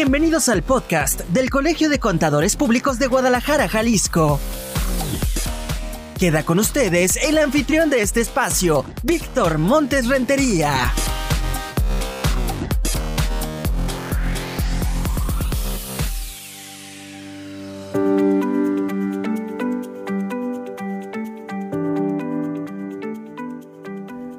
Bienvenidos al podcast del Colegio de Contadores Públicos de Guadalajara, Jalisco. Queda con ustedes el anfitrión de este espacio, Víctor Montes Rentería.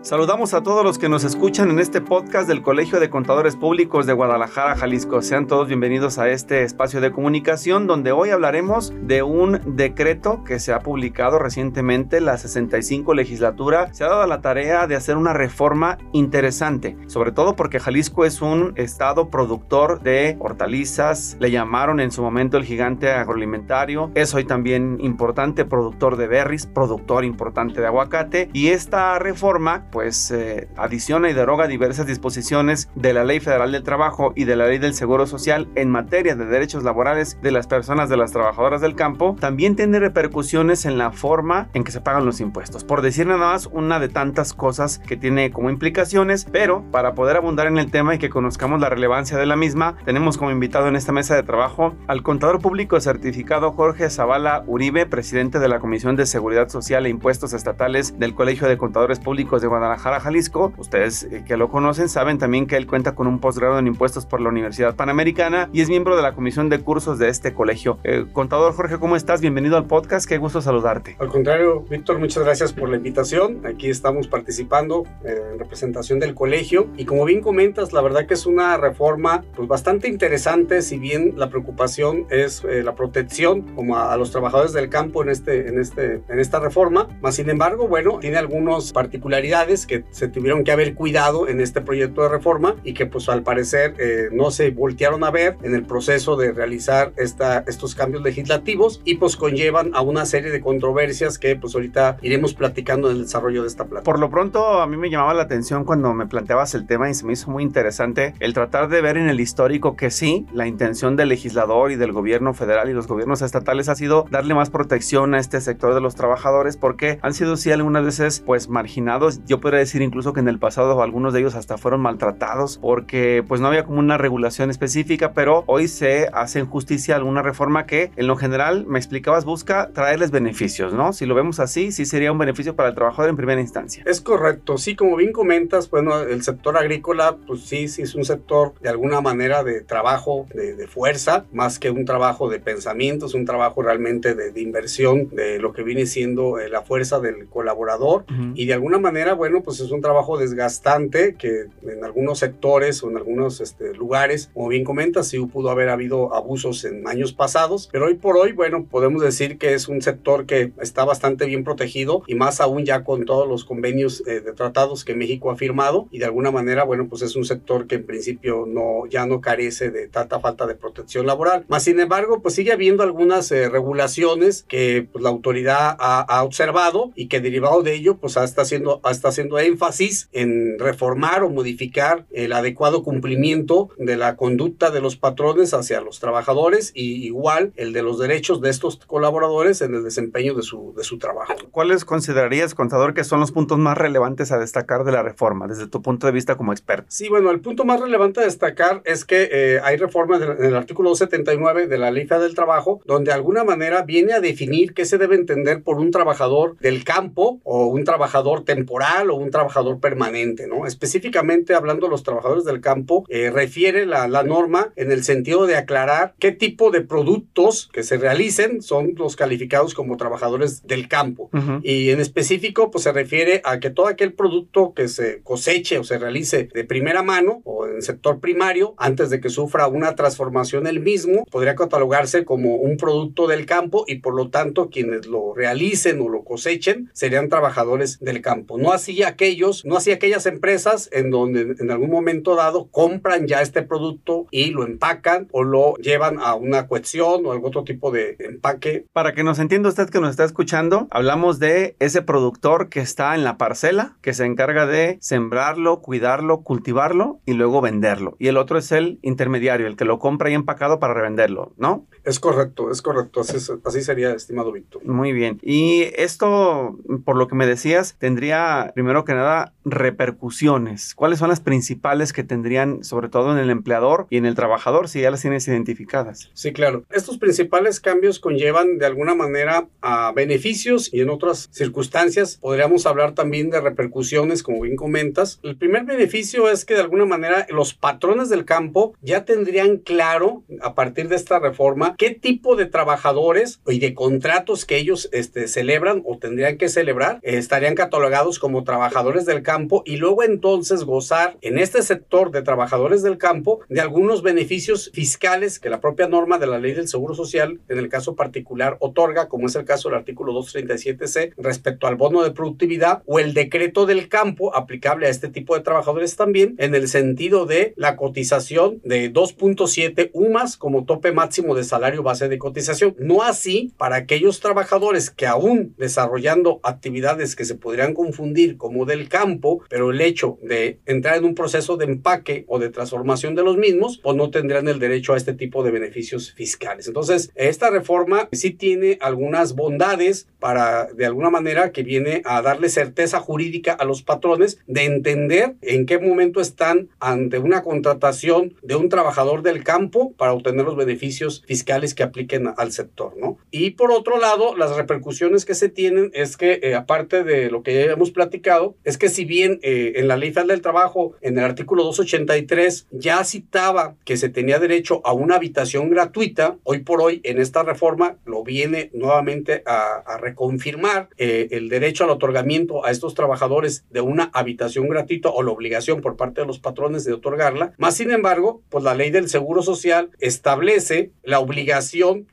Saludamos a todos los que nos escuchan en este podcast del Colegio de Contadores Públicos de Guadalajara, Jalisco. Sean todos bienvenidos a este espacio de comunicación donde hoy hablaremos de un decreto que se ha publicado recientemente, la 65 legislatura. Se ha dado la tarea de hacer una reforma interesante, sobre todo porque Jalisco es un estado productor de hortalizas, le llamaron en su momento el gigante agroalimentario, es hoy también importante productor de berries, productor importante de aguacate y esta reforma pues eh, adiciona y deroga diversas disposiciones de la Ley Federal del Trabajo y de la Ley del Seguro Social en materia de derechos laborales de las personas de las trabajadoras del campo, también tiene repercusiones en la forma en que se pagan los impuestos. Por decir nada más una de tantas cosas que tiene como implicaciones, pero para poder abundar en el tema y que conozcamos la relevancia de la misma, tenemos como invitado en esta mesa de trabajo al contador público certificado Jorge Zavala Uribe, presidente de la Comisión de Seguridad Social e Impuestos Estatales del Colegio de Contadores Públicos de Guadalajara Guadalajara, Jalisco. Ustedes eh, que lo conocen saben también que él cuenta con un posgrado en impuestos por la Universidad Panamericana y es miembro de la comisión de cursos de este colegio. Eh, contador Jorge, ¿cómo estás? Bienvenido al podcast. Qué gusto saludarte. Al contrario, Víctor, muchas gracias por la invitación. Aquí estamos participando eh, en representación del colegio y como bien comentas, la verdad que es una reforma pues bastante interesante, si bien la preocupación es la protección como a, los trabajadores del campo en este en este en esta reforma, más sin embargo, bueno, tiene algunas particularidades que se tuvieron que haber cuidado en este proyecto de reforma y que pues al parecer eh, no se voltearon a ver en el proceso de realizar esta, estos cambios legislativos y pues conllevan a una serie de controversias que pues ahorita iremos platicando en el desarrollo de esta plataforma. Por lo pronto a mí me llamaba la atención cuando me planteabas el tema y se me hizo muy interesante el tratar de ver en el histórico que sí, la intención del legislador y del gobierno federal y los gobiernos estatales ha sido darle más protección a este sector de los trabajadores porque han sido sí algunas veces pues marginados. Yo podría decir incluso que en el pasado algunos de ellos hasta fueron maltratados porque pues no había como una regulación específica, pero hoy se hace en justicia alguna reforma que en lo general, me explicabas, busca traerles beneficios, ¿no? Si lo vemos así, sí sería un beneficio para el trabajador en primera instancia. Es correcto, sí, como bien comentas, bueno, el sector agrícola, pues sí, sí es un sector de alguna manera de trabajo, de, fuerza, más que un trabajo de pensamiento, es un trabajo realmente de, inversión, de lo que viene siendo eh, la fuerza del colaborador y de alguna manera, bueno, pues es un trabajo desgastante que en algunos sectores o en algunos este, lugares, como bien comentas, sí pudo haber habido abusos en años pasados, pero hoy por hoy, bueno, podemos decir que es un sector que está bastante bien protegido y más aún ya con todos los convenios eh, de tratados que México ha firmado y de alguna manera, bueno, pues es un sector que en principio no, ya no carece de tanta falta de protección laboral. Más sin embargo, pues sigue habiendo algunas eh, regulaciones que pues, la autoridad ha, ha, observado y que derivado de ello, pues está haciendo, está haciendo énfasis en reformar o modificar el adecuado cumplimiento de la conducta de los patrones hacia los trabajadores y igual el de los derechos de estos colaboradores en el desempeño de su, de su trabajo. ¿Cuáles considerarías, contador, que son los puntos más relevantes a destacar de la reforma desde tu punto de vista como experto? Sí, bueno, el punto más relevante a destacar es que eh, hay reformas en el artículo 279 de la Ley del Trabajo, donde de alguna manera viene a definir qué se debe entender por un trabajador del campo o un trabajador temporal o un trabajador permanente, ¿no? Específicamente hablando de los trabajadores del campo, eh, refiere la, la, norma en el sentido de aclarar qué tipo de productos que se realicen son los calificados como trabajadores del campo. Y en específico, pues se refiere a que todo aquel producto que se coseche o se realice de primera mano o en sector primario, antes de que sufra una transformación el mismo, podría catalogarse como un producto del campo y por lo tanto quienes lo realicen o lo cosechen serían trabajadores del campo. No así aquellos no así aquellas empresas en donde en algún momento dado compran ya este producto y lo empacan o lo llevan a una cohesión o algún otro tipo de empaque. Para que nos entienda usted que nos está escuchando, hablamos de ese productor que está en la parcela, que se encarga de sembrarlo, cuidarlo, cultivarlo y luego venderlo. Y el otro es el intermediario, el que lo compra y empacado para revenderlo, ¿no? Es correcto, es correcto. Así, así sería, estimado Víctor. Muy bien. Y esto, por lo que me decías, tendría primero que nada repercusiones? ¿Cuáles son las principales que tendrían, sobre todo en el empleador y en el trabajador, si ya las tienes identificadas? Sí, claro. Estos principales cambios conllevan de alguna manera a beneficios y en otras circunstancias podríamos hablar también de repercusiones, como bien comentas. El primer beneficio es que de alguna manera los patrones del campo ya tendrían claro a partir de esta reforma qué tipo de trabajadores y de contratos que ellos este, celebran o tendrían que celebrar eh, estarían catalogados como trabajadores del campo y luego entonces gozar en este sector de trabajadores del campo de algunos beneficios fiscales que la propia norma de la ley del Seguro Social en el caso particular otorga, como es el caso del artículo 237C respecto al bono de productividad o el decreto del campo aplicable a este tipo de trabajadores también en el sentido de la cotización de 2.7 UMAS como tope máximo de salario base de cotización. No así para aquellos trabajadores que aún desarrollando actividades que se podrían confundir como del campo, pero el hecho de entrar en un proceso de empaque o de transformación de los mismos, pues no tendrán el derecho a este tipo de beneficios fiscales. Entonces, esta reforma sí tiene algunas bondades para, de alguna manera, que viene a darle certeza jurídica a los patrones de entender en qué momento están ante una contratación de un trabajador del campo para obtener los beneficios fiscales que apliquen al sector, ¿no? Y por otro lado, las repercusiones que se tienen es que, eh, aparte de lo que ya hemos platicado, es que si bien eh, en la Ley Federal del Trabajo, en el artículo 283, ya citaba que se tenía derecho a una habitación gratuita, hoy por hoy en esta reforma lo viene nuevamente a, reconfirmar eh, el derecho al otorgamiento a estos trabajadores de una habitación gratuita o la obligación por parte de los patrones de otorgarla. Más sin embargo, pues la ley del Seguro Social establece la obligación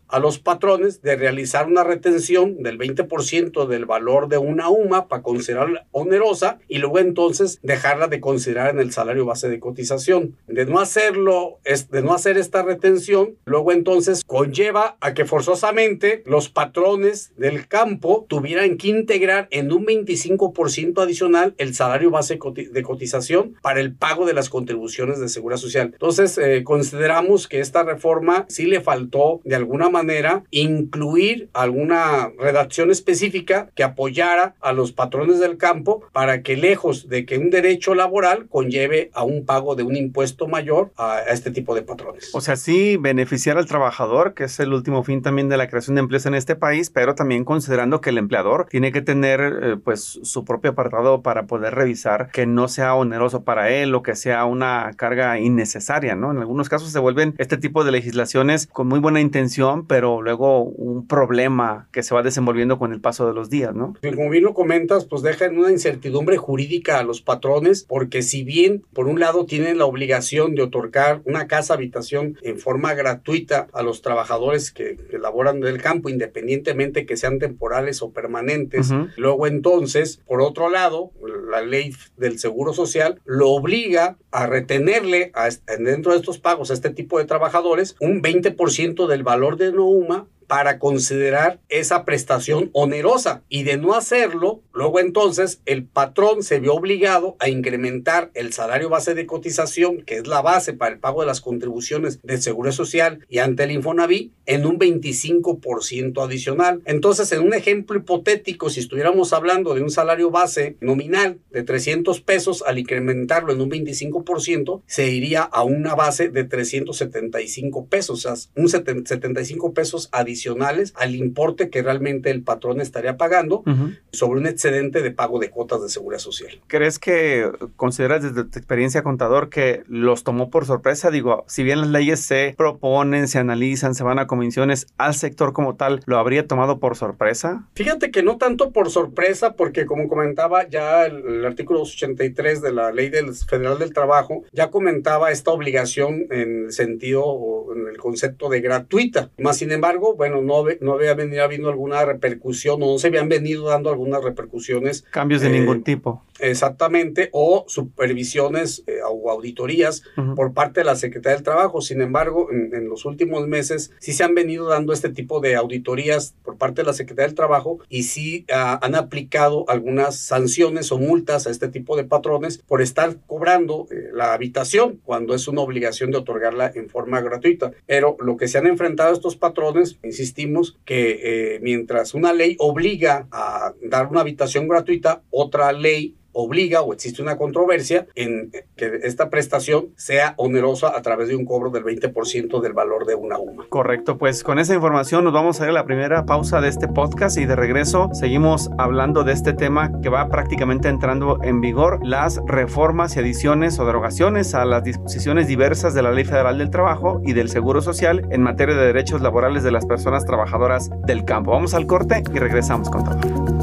a los patrones de realizar una retención del 20% del valor de una UMA para considerarla onerosa y luego entonces dejarla de considerar en el salario base de cotización. De no hacerlo, de no hacer esta retención, luego entonces conlleva a que forzosamente los patrones del campo tuvieran que integrar en un 25% adicional el salario base de cotización para el pago de las contribuciones de seguridad social. Entonces, eh, consideramos que esta reforma sí le faltó de alguna manera incluir alguna redacción específica que apoyara a los patrones del campo para que lejos de que un derecho laboral conlleve a un pago de un impuesto mayor a, este tipo de patrones. O sea, sí beneficiar al trabajador, que es el último fin también de la creación de empleos en este país, pero también considerando que el empleador tiene que tener eh, pues su propio apartado para poder revisar que no sea oneroso para él o que sea una carga innecesaria, ¿no? En algunos casos se vuelven este tipo de legislaciones con muy buena intención, pero luego un problema que se va desenvolviendo con el paso de los días, ¿no? Como bien lo comentas, pues deja en una incertidumbre jurídica a los patrones, porque si bien por un lado tienen la obligación de otorgar una casa habitación en forma gratuita a los trabajadores que, que laboran del campo, independientemente que sean temporales o permanentes, luego entonces, por otro lado, la ley del Seguro Social lo obliga a retenerle a, dentro de estos pagos a este tipo de trabajadores un 20% del valor de NOUMA para considerar esa prestación onerosa y de no hacerlo, luego entonces el patrón se vio obligado a incrementar el salario base de cotización, que es la base para el pago de las contribuciones de Seguro Social y ante el Infonavit, en un 25% adicional. Entonces, en un ejemplo hipotético, si estuviéramos hablando de un salario base nominal de 300 pesos, al incrementarlo en un 25%, se iría a una base de 375 pesos, o sea, un 75 pesos adicional adicionales al importe que realmente el patrón estaría pagando sobre un excedente de pago de cuotas de seguridad social. ¿Crees que consideras desde tu experiencia contador que los tomó por sorpresa? Digo, si bien las leyes se proponen, se analizan, se van a comisiones, al sector como tal, ¿lo habría tomado por sorpresa? Fíjate que no tanto por sorpresa, porque como comentaba ya el, artículo 83 de la Ley del Federal del Trabajo, ya comentaba esta obligación en el sentido o en el concepto de gratuita. Más sin embargo, bueno, no, no había venido habiendo alguna repercusión, no se habían venido dando algunas repercusiones. Cambios de ningún eh, tipo. Exactamente, o supervisiones eh, o auditorías por parte de la Secretaría del Trabajo. Sin embargo, en, los últimos meses sí se han venido dando este tipo de auditorías por parte de la Secretaría del Trabajo y sí ah, han aplicado algunas sanciones o multas a este tipo de patrones por estar cobrando eh, la habitación cuando es una obligación de otorgarla en forma gratuita. Pero lo que se han enfrentado estos patrones, insistimos, que eh, mientras una ley obliga a dar una habitación gratuita, otra ley obliga o existe una controversia en que esta prestación sea onerosa a través de un cobro del 20% del valor de una UMA. Correcto, pues con esa información nos vamos a ir a la primera pausa de este podcast y de regreso seguimos hablando de este tema que va prácticamente entrando en vigor, las reformas y adiciones o derogaciones a las disposiciones diversas de la Ley Federal del Trabajo y del Seguro Social en materia de derechos laborales de las personas trabajadoras del campo. Vamos al corte y regresamos con todo.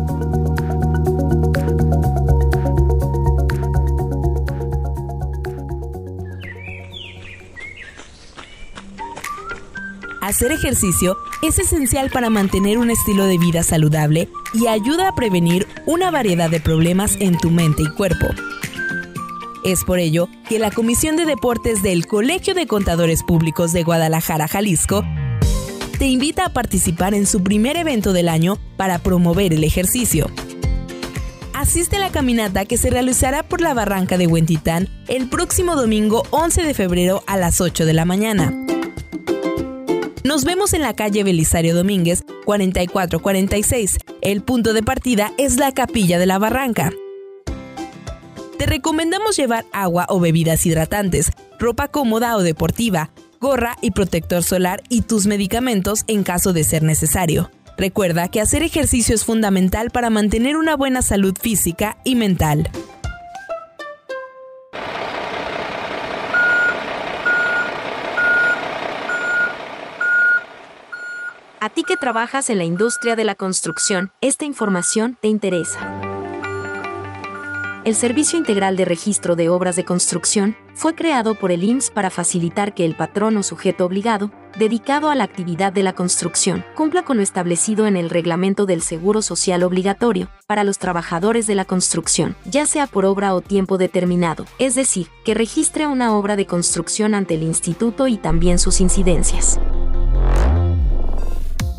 Hacer ejercicio es esencial para mantener un estilo de vida saludable y ayuda a prevenir una variedad de problemas en tu mente y cuerpo. Es por ello que la Comisión de Deportes del Colegio de Contadores Públicos de Guadalajara, Jalisco, te invita a participar en su primer evento del año para promover el ejercicio. Asiste a la caminata que se realizará por la barranca de Huentitán el próximo domingo 11 de febrero a las 8 de la mañana. Nos vemos en la calle Belisario Domínguez, 4446. El punto de partida es la capilla de la barranca. Te recomendamos llevar agua o bebidas hidratantes, ropa cómoda o deportiva, gorra y protector solar y tus medicamentos en caso de ser necesario. Recuerda que hacer ejercicio es fundamental para mantener una buena salud física y mental. Ti que trabajas en la industria de la construcción, esta información te interesa. El Servicio Integral de Registro de Obras de Construcción fue creado por el IMSS para facilitar que el patrón o sujeto obligado, dedicado a la actividad de la construcción, cumpla con lo establecido en el reglamento del Seguro Social Obligatorio para los trabajadores de la construcción, ya sea por obra o tiempo determinado, es decir, que registre una obra de construcción ante el instituto y también sus incidencias.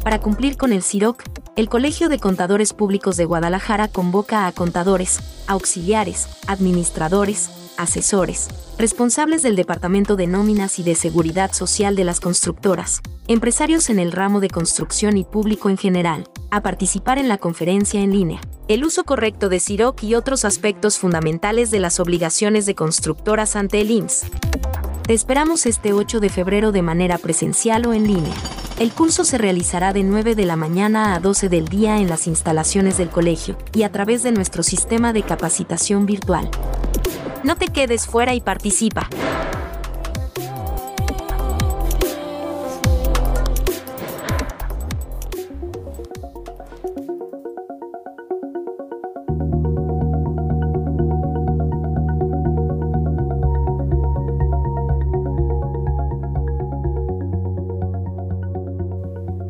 Para cumplir con el CIROC, el Colegio de Contadores Públicos de Guadalajara convoca a contadores, auxiliares, administradores, asesores, responsables del Departamento de Nóminas y de Seguridad Social de las constructoras, empresarios en el ramo de construcción y público en general, a participar en la conferencia en línea. El uso correcto de CIROC y otros aspectos fundamentales de las obligaciones de constructoras ante el IMSS. Te esperamos este 8 de febrero de manera presencial o en línea. El curso se realizará de 9 de la mañana a 12 del día en las instalaciones del colegio y a través de nuestro sistema de capacitación virtual. No te quedes fuera y participa.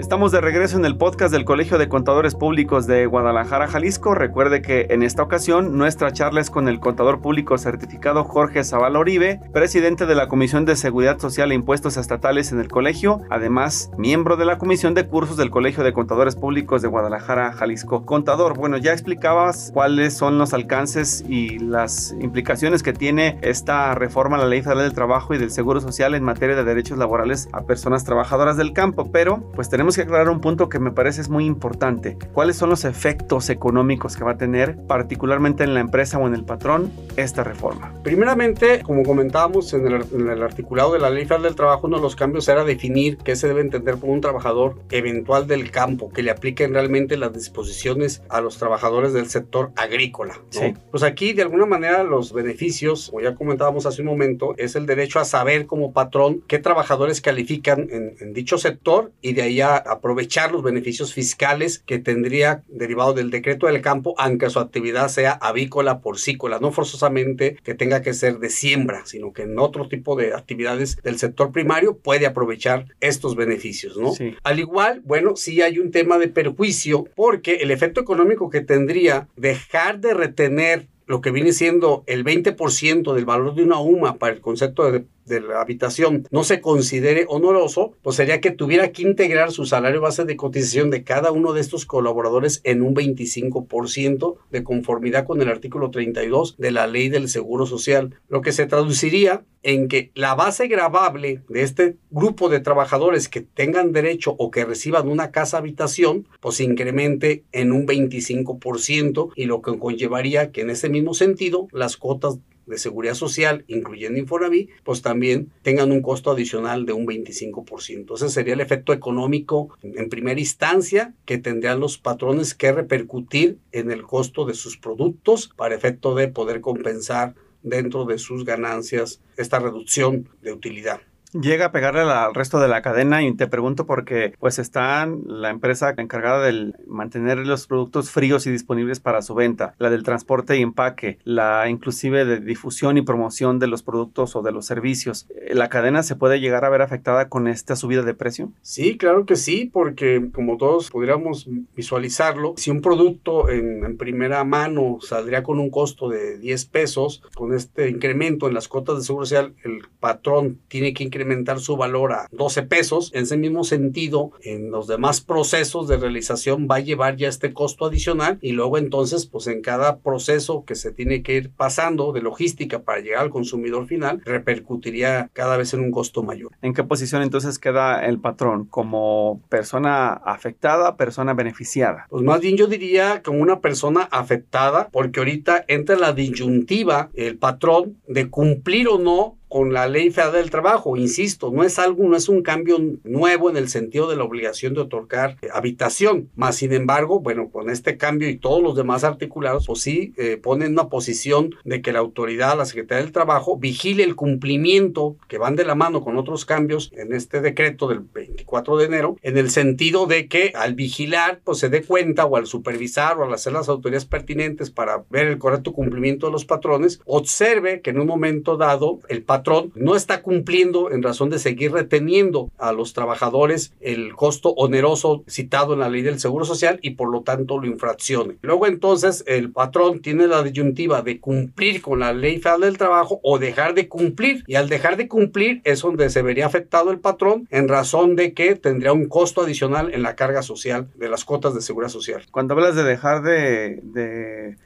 Estamos de regreso en el podcast del Colegio de Contadores Públicos de Guadalajara, Jalisco. Recuerde que en esta ocasión nuestra charla es con el contador público certificado Jorge Zavala Oribe, presidente de la Comisión de Seguridad Social e Impuestos Estatales en el colegio, además miembro de la Comisión de Cursos del Colegio de Contadores Públicos de Guadalajara, Jalisco. Contador, bueno, ya explicabas cuáles son los alcances y las implicaciones que tiene esta reforma a la Ley Federal del Trabajo y del Seguro Social en materia de derechos laborales a personas trabajadoras del campo, pero pues tenemos que aclarar un punto que me parece es muy importante. ¿Cuáles son los efectos económicos que va a tener, particularmente en la empresa o en el patrón, esta reforma? Primeramente, como comentábamos en el, articulado de la Ley Federal del Trabajo, uno de los cambios era definir qué se debe entender por un trabajador eventual del campo, que le apliquen realmente las disposiciones a los trabajadores del sector agrícola. Sí. Pues aquí, de alguna manera, los beneficios, como ya comentábamos hace un momento, es el derecho a saber como patrón qué trabajadores califican en, en dicho sector y de ahí a aprovechar los beneficios fiscales que tendría derivado del decreto del campo, aunque su actividad sea avícola, porcícola, no forzosamente que tenga que ser de siembra, sino que en otro tipo de actividades del sector primario puede aprovechar estos beneficios, ¿no? Al igual, bueno, sí hay un tema de perjuicio porque el efecto económico que tendría dejar de retener lo que viene siendo el 20% del valor de una UMA para el concepto de de la habitación no se considere honoroso, pues sería que tuviera que integrar su salario base de cotización de cada uno de estos colaboradores en un 25% de conformidad con el artículo 32 de la ley del Seguro Social, lo que se traduciría en que la base gravable de este grupo de trabajadores que tengan derecho o que reciban una casa habitación, pues incremente en un 25% y lo que conllevaría que en ese mismo sentido las cuotas de seguridad social, incluyendo Infonavit, pues también tengan un costo adicional de un 25%. Ese sería el efecto económico en primera instancia que tendrían los patrones que repercutir en el costo de sus productos para efecto de poder compensar dentro de sus ganancias esta reducción de utilidad llega a pegarle al resto de la cadena y te pregunto porque pues está la empresa encargada de mantener los productos fríos y disponibles para su venta, la del transporte y empaque, la inclusive de difusión y promoción de los productos o de los servicios. ¿La cadena se puede llegar a ver afectada con esta subida de precio? Sí, claro que sí, porque como todos podríamos visualizarlo, si un producto en, en primera mano saldría con un costo de 10 pesos, con este incremento en las cuotas de seguro social, el patrón tiene que incrementar incrementar su valor a 12 pesos. En ese mismo sentido, en los demás procesos de realización va a llevar ya este costo adicional y luego entonces, pues en cada proceso que se tiene que ir pasando de logística para llegar al consumidor final, repercutiría cada vez en un costo mayor. ¿En qué posición entonces queda el patrón? ¿Como persona afectada, persona beneficiada? Pues más bien yo diría como una persona afectada, porque ahorita entra la disyuntiva el patrón de cumplir o no con la ley federal del trabajo. Insisto, no es algo, no es un cambio nuevo en el sentido de la obligación de otorgar habitación. Más sin embargo, bueno, con este cambio y todos los demás articulados, pues sí eh, ponen una posición de que la autoridad, la Secretaría del Trabajo, vigile el cumplimiento que van de la mano con otros cambios en este decreto del 24 de enero, en el sentido de que al vigilar, pues se dé cuenta o al supervisar o al hacer las autoridades pertinentes para ver el correcto cumplimiento de los patrones, observe que en un momento dado el patrón no está cumpliendo en razón de seguir reteniendo a los trabajadores el costo oneroso citado en la ley del Seguro Social y por lo tanto lo infraccione. Luego entonces el patrón tiene la disyuntiva de cumplir con la ley federal del trabajo o dejar de cumplir y al dejar de cumplir es donde se vería afectado el patrón en razón de que tendría un costo adicional en la carga social de las cuotas de seguridad social. Cuando hablas de dejar de, de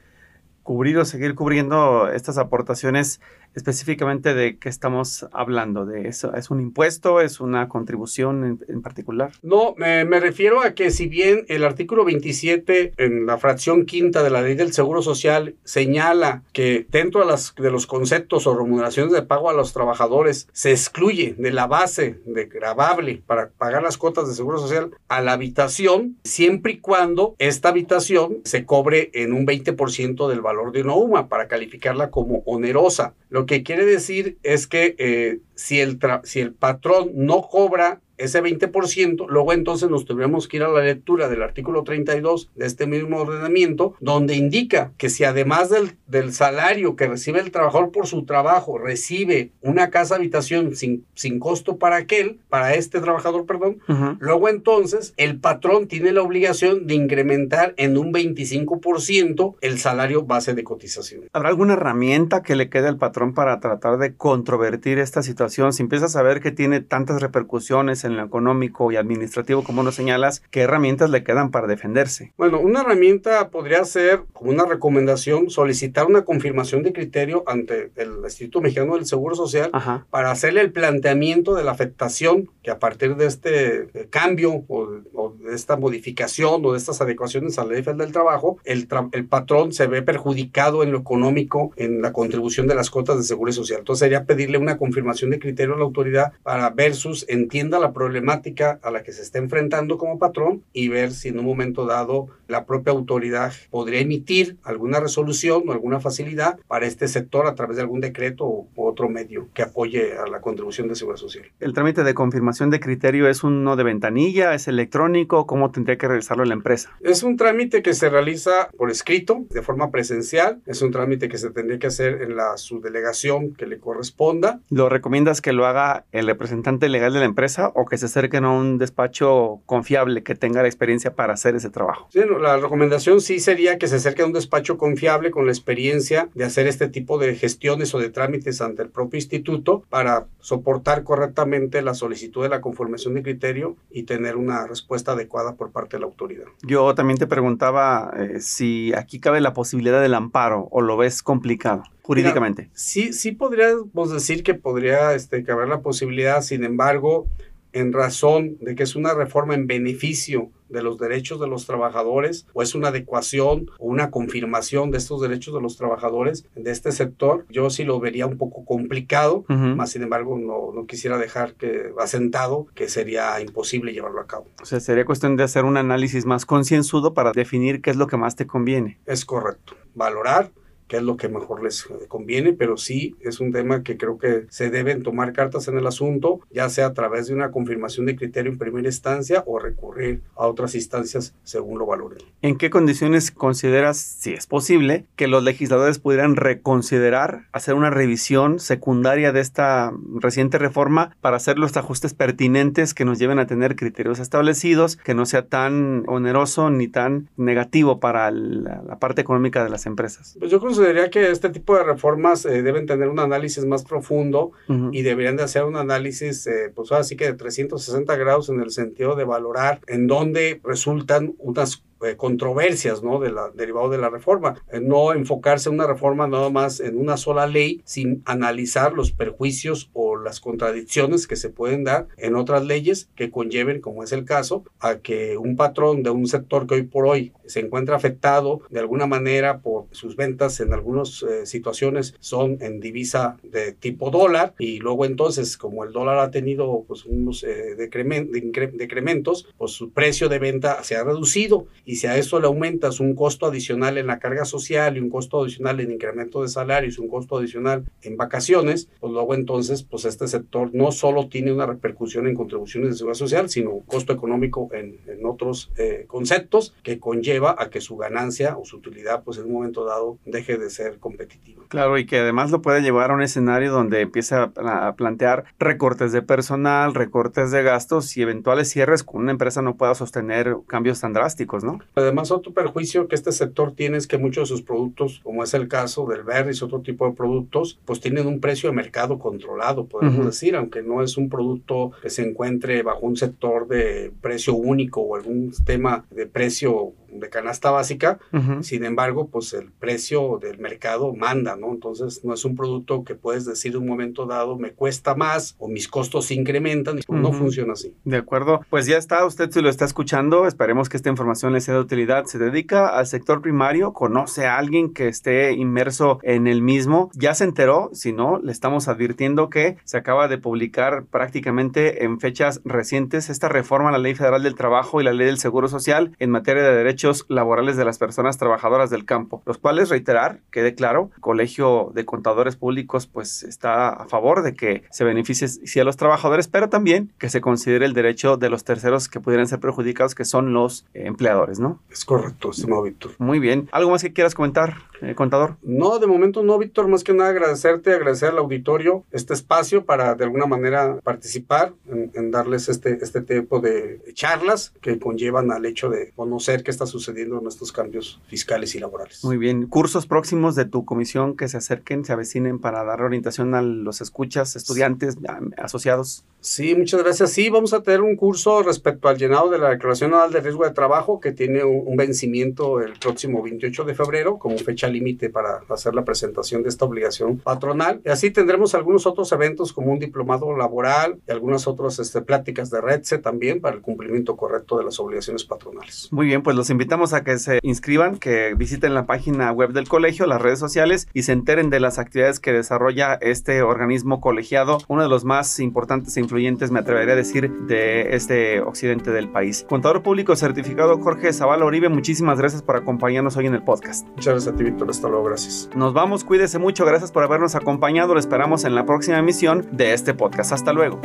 cubrir o seguir cubriendo estas aportaciones, específicamente de qué estamos hablando, de eso, ¿es un impuesto, es una contribución en, particular? No, me, refiero a que si bien el artículo 27 en la fracción quinta de la ley del Seguro Social señala que dentro de, las, de los conceptos o remuneraciones de pago a los trabajadores se excluye de la base de grabable para pagar las cuotas de Seguro Social a la habitación, siempre y cuando esta habitación se cobre en un 20% del valor de una UMA para calificarla como onerosa. Que quiere decir es que eh, si, el si el patrón no cobra ese 20%, luego entonces nos tendríamos que ir a la lectura del artículo 32 de este mismo ordenamiento, donde indica que si además del, del salario que recibe el trabajador por su trabajo, recibe una casa habitación sin, sin costo para aquel, para este trabajador, perdón, luego entonces el patrón tiene la obligación de incrementar en un 25% el salario base de cotización. ¿Habrá alguna herramienta que le quede al patrón para tratar de controvertir esta situación? Si empieza a saber que tiene tantas repercusiones en en lo económico y administrativo, como nos señalas, ¿qué herramientas le quedan para defenderse? Bueno, una herramienta podría ser, como una recomendación, solicitar una confirmación de criterio ante el Instituto Mexicano del Seguro Social para hacerle el planteamiento de la afectación que a partir de este eh, cambio o, de esta modificación o de estas adecuaciones a la ley del trabajo, el, el patrón se ve perjudicado en lo económico en la contribución de las cuotas de seguridad social. Entonces sería pedirle una confirmación de criterio a la autoridad para versus entienda la problemática a la que se está enfrentando como patrón y ver si en un momento dado la propia autoridad podría emitir alguna resolución o alguna facilidad para este sector a través de algún decreto u otro medio que apoye a la contribución de seguridad social. ¿El trámite de confirmación de criterio es uno de ventanilla, es electrónico o cómo tendría que realizarlo la empresa? Es un trámite que se realiza por escrito, de forma presencial. Es un trámite que se tendría que hacer en la subdelegación que le corresponda. ¿Lo recomiendas que lo haga el representante legal de la empresa o que se acerquen a un despacho confiable que tenga la experiencia para hacer ese trabajo? Sí, la recomendación sí sería que se acerque a un despacho confiable con la experiencia de hacer este tipo de gestiones o de trámites ante el propio instituto para soportar correctamente la solicitud de la conformación de criterio y tener una respuesta adecuada por parte de la autoridad. Yo también te preguntaba eh, si aquí cabe la posibilidad del amparo o lo ves complicado jurídicamente. sí, sí podríamos decir que podría este, caber la posibilidad, sin embargo, en razón de que es una reforma en beneficio de los derechos de los trabajadores o es una adecuación o una confirmación de estos derechos de los trabajadores de este sector, yo sí lo vería un poco complicado, más sin embargo no, no quisiera dejar que asentado que sería imposible llevarlo a cabo. O sea, sería cuestión de hacer un análisis más concienzudo para definir qué es lo que más te conviene. Es correcto, valorar qué es lo que mejor les conviene, pero sí es un tema que creo que se deben tomar cartas en el asunto, ya sea a través de una confirmación de criterio en primera instancia o recurrir a otras instancias según lo valoren. ¿En qué condiciones consideras, si es posible, que los legisladores pudieran reconsiderar hacer una revisión secundaria de esta reciente reforma para hacer los ajustes pertinentes que nos lleven a tener criterios establecidos, que no sea tan oneroso ni tan negativo para la, la parte económica de las empresas? Pues yo consideraría que este tipo de reformas eh, deben tener un análisis más profundo y deberían de hacer un análisis, eh, pues así que de 360 grados en el sentido de valorar en dónde resultan unas eh, controversias, ¿no? De la, derivado de la reforma. Eh, no enfocarse en una reforma nada más en una sola ley sin analizar los perjuicios o las contradicciones que se pueden dar en otras leyes que conlleven, como es el caso, a que un patrón de un sector que hoy por hoy se encuentra afectado de alguna manera por sus ventas en algunas eh, situaciones son en divisa de tipo dólar y luego entonces como el dólar ha tenido pues unos decrementos, pues su precio de venta se ha reducido y si a eso le aumentas un costo adicional en la carga social y un costo adicional en incremento de salarios, un costo adicional en vacaciones, pues luego entonces, pues este sector no solo tiene una repercusión en contribuciones de seguridad social, sino un costo económico en, en otros eh, conceptos que conlleva a que su ganancia o su utilidad, pues en un momento dado, deje de ser competitiva. Claro, y que además lo puede llevar a un escenario donde empieza a plantear recortes de personal, recortes de gastos y eventuales cierres con una empresa no pueda sostener cambios tan drásticos, ¿no? Además, otro perjuicio que este sector tiene es que muchos de sus productos, como es el caso del berries, otro tipo de productos, pues tienen un precio de mercado controlado, podemos decir, aunque no es un producto que se encuentre bajo un sector de precio único o algún tema de precio de canasta básica, sin embargo, pues el precio del mercado manda, ¿no? Entonces no es un producto que puedes decir en un momento dado me cuesta más o mis costos se incrementan, no funciona así. De acuerdo, pues ya está, usted si lo está escuchando, esperemos que esta información le sea de utilidad, se dedica al sector primario, conoce a alguien que esté inmerso en el mismo, ya se enteró, si no, le estamos advirtiendo que se acaba de publicar prácticamente en fechas recientes esta reforma a la Ley Federal del Trabajo y la Ley del Seguro Social en materia de derechos laborales de las personas trabajadoras del campo, los cuales reiterar, quede claro, el Colegio de Contadores Públicos pues está a favor de que se beneficie a los trabajadores, pero también que se considere el derecho de los terceros que pudieran ser perjudicados, que son los empleadores, ¿no? Es correcto, estimado Víctor. Muy bien. ¿Algo más que quieras comentar, eh, contador? No, de momento no, Víctor, más que nada agradecerte, agradecer al auditorio este espacio para de alguna manera participar en, en darles este, este tipo de charlas que conllevan al hecho de conocer qué está sucediendo en estos cambios fiscales y laborales. Muy bien. ¿Cursos próximos de tu comisión que se acerquen, se avecinen para dar orientación a los escuchas, estudiantes, asociados? Sí, muchas gracias. Sí, vamos a tener un curso respecto al llenado de la Declaración Anual de Riesgo de Trabajo que tiene un, vencimiento el próximo 28 de febrero como fecha límite para hacer la presentación de esta obligación patronal. Y así tendremos algunos otros eventos como un diplomado laboral y algunas otras este, pláticas de REDSE también para el cumplimiento correcto de las obligaciones patronales. Muy bien, pues los invitamos a que se inscriban, que visiten la página web del colegio, las redes sociales y se enteren de las actividades que desarrolla este organismo colegiado, uno de los más importantes e influyentes, me atrevería a decir, de este occidente del país. Contador público certificado Jorge Zavala Oribe, muchísimas gracias por acompañarnos hoy en el podcast. Muchas gracias a ti, doctor Estalo. Gracias. Nos vamos, cuídese mucho. Gracias por habernos acompañado. Lo esperamos en la próxima emisión de este podcast. Hasta luego.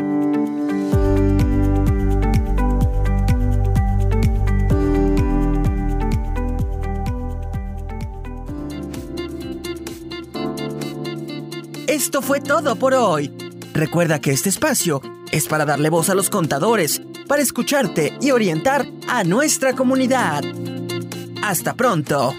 Esto fue todo por hoy. Recuerda que este espacio es para darle voz a los contadores, para escucharte y orientar a nuestra comunidad. Hasta pronto.